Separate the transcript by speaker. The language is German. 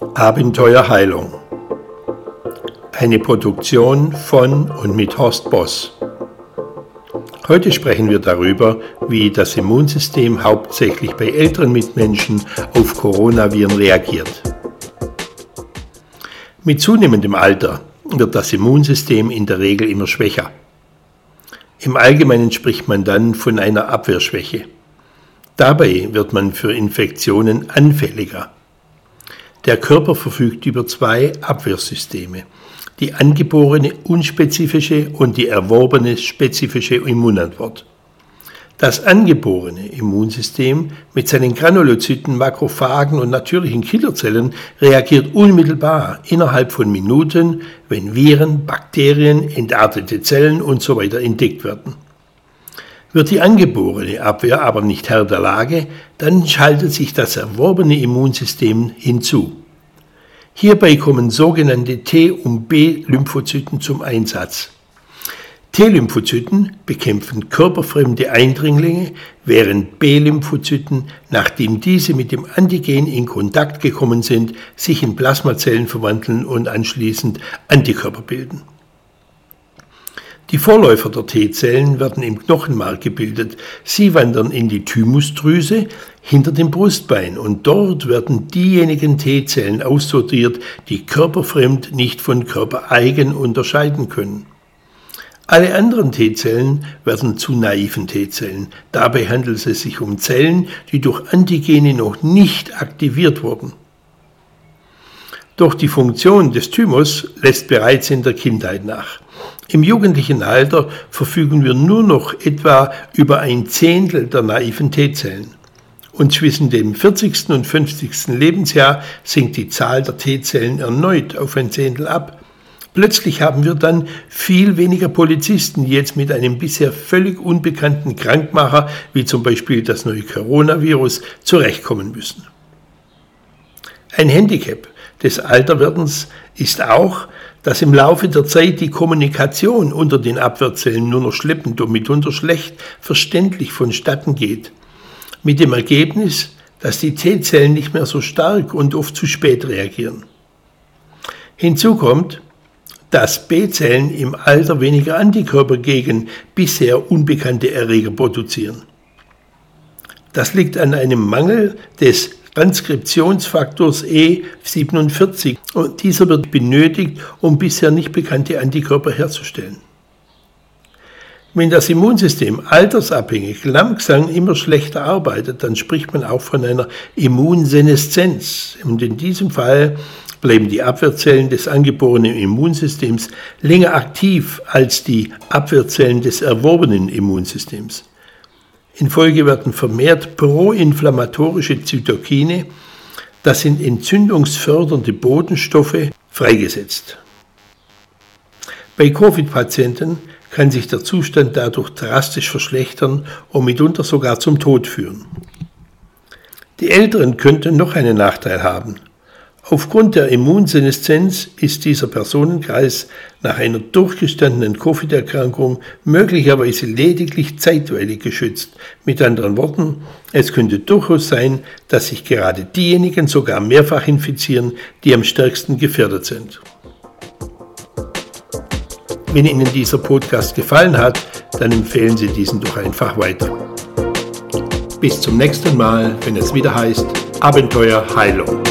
Speaker 1: Abenteuer Heilung. Eine Produktion von und mit Horst Boss. Heute sprechen wir darüber, wie das Immunsystem hauptsächlich bei älteren Mitmenschen auf Coronaviren reagiert. Mit zunehmendem Alter wird das Immunsystem in der Regel immer schwächer. Im Allgemeinen spricht man dann von einer Abwehrschwäche. Dabei wird man für Infektionen anfälliger. Der Körper verfügt über zwei Abwehrsysteme, die angeborene unspezifische und die erworbene spezifische Immunantwort. Das angeborene Immunsystem mit seinen Granulozyten, Makrophagen und natürlichen Killerzellen reagiert unmittelbar innerhalb von Minuten, wenn Viren, Bakterien, entartete Zellen usw. So entdeckt werden. Wird die angeborene Abwehr aber nicht Herr der Lage, dann schaltet sich das erworbene Immunsystem hinzu. Hierbei kommen sogenannte T- und B-Lymphozyten zum Einsatz. T-Lymphozyten bekämpfen körperfremde Eindringlinge, während B-Lymphozyten, nachdem diese mit dem Antigen in Kontakt gekommen sind, sich in Plasmazellen verwandeln und anschließend Antikörper bilden. Die Vorläufer der T-Zellen werden im Knochenmark gebildet. Sie wandern in die Thymusdrüse hinter dem Brustbein und dort werden diejenigen T-Zellen aussortiert, die körperfremd nicht von körpereigen unterscheiden können. Alle anderen T-Zellen werden zu naiven T-Zellen. Dabei handelt es sich um Zellen, die durch Antigene noch nicht aktiviert wurden. Doch die Funktion des Thymus lässt bereits in der Kindheit nach. Im jugendlichen Alter verfügen wir nur noch etwa über ein Zehntel der naiven T-Zellen. Und zwischen dem 40. und 50. Lebensjahr sinkt die Zahl der T-Zellen erneut auf ein Zehntel ab. Plötzlich haben wir dann viel weniger Polizisten, die jetzt mit einem bisher völlig unbekannten Krankmacher, wie zum Beispiel das neue Coronavirus, zurechtkommen müssen. Ein Handicap des Alterwerdens ist auch, dass im Laufe der Zeit die Kommunikation unter den Abwehrzellen nur noch schleppend und mitunter schlecht verständlich vonstatten geht. Mit dem Ergebnis, dass die T-Zellen nicht mehr so stark und oft zu spät reagieren. Hinzu kommt, dass B-Zellen im Alter weniger Antikörper gegen bisher unbekannte Erreger produzieren. Das liegt an einem Mangel des Transkriptionsfaktors E47 und dieser wird benötigt, um bisher nicht bekannte Antikörper herzustellen. Wenn das Immunsystem altersabhängig langsam immer schlechter arbeitet, dann spricht man auch von einer Immunseneszenz. Und in diesem Fall bleiben die Abwehrzellen des angeborenen Immunsystems länger aktiv als die Abwehrzellen des erworbenen Immunsystems. In Folge werden vermehrt proinflammatorische Zytokine, das sind entzündungsfördernde Bodenstoffe, freigesetzt. Bei Covid-Patienten kann sich der Zustand dadurch drastisch verschlechtern und mitunter sogar zum Tod führen. Die Älteren könnten noch einen Nachteil haben. Aufgrund der Immunseneszenz ist dieser Personenkreis nach einer durchgestandenen Covid-Erkrankung möglicherweise lediglich zeitweilig geschützt. Mit anderen Worten, es könnte durchaus sein, dass sich gerade diejenigen sogar mehrfach infizieren, die am stärksten gefährdet sind. Wenn Ihnen dieser Podcast gefallen hat, dann empfehlen Sie diesen doch einfach weiter. Bis zum nächsten Mal, wenn es wieder heißt Abenteuer Heilung.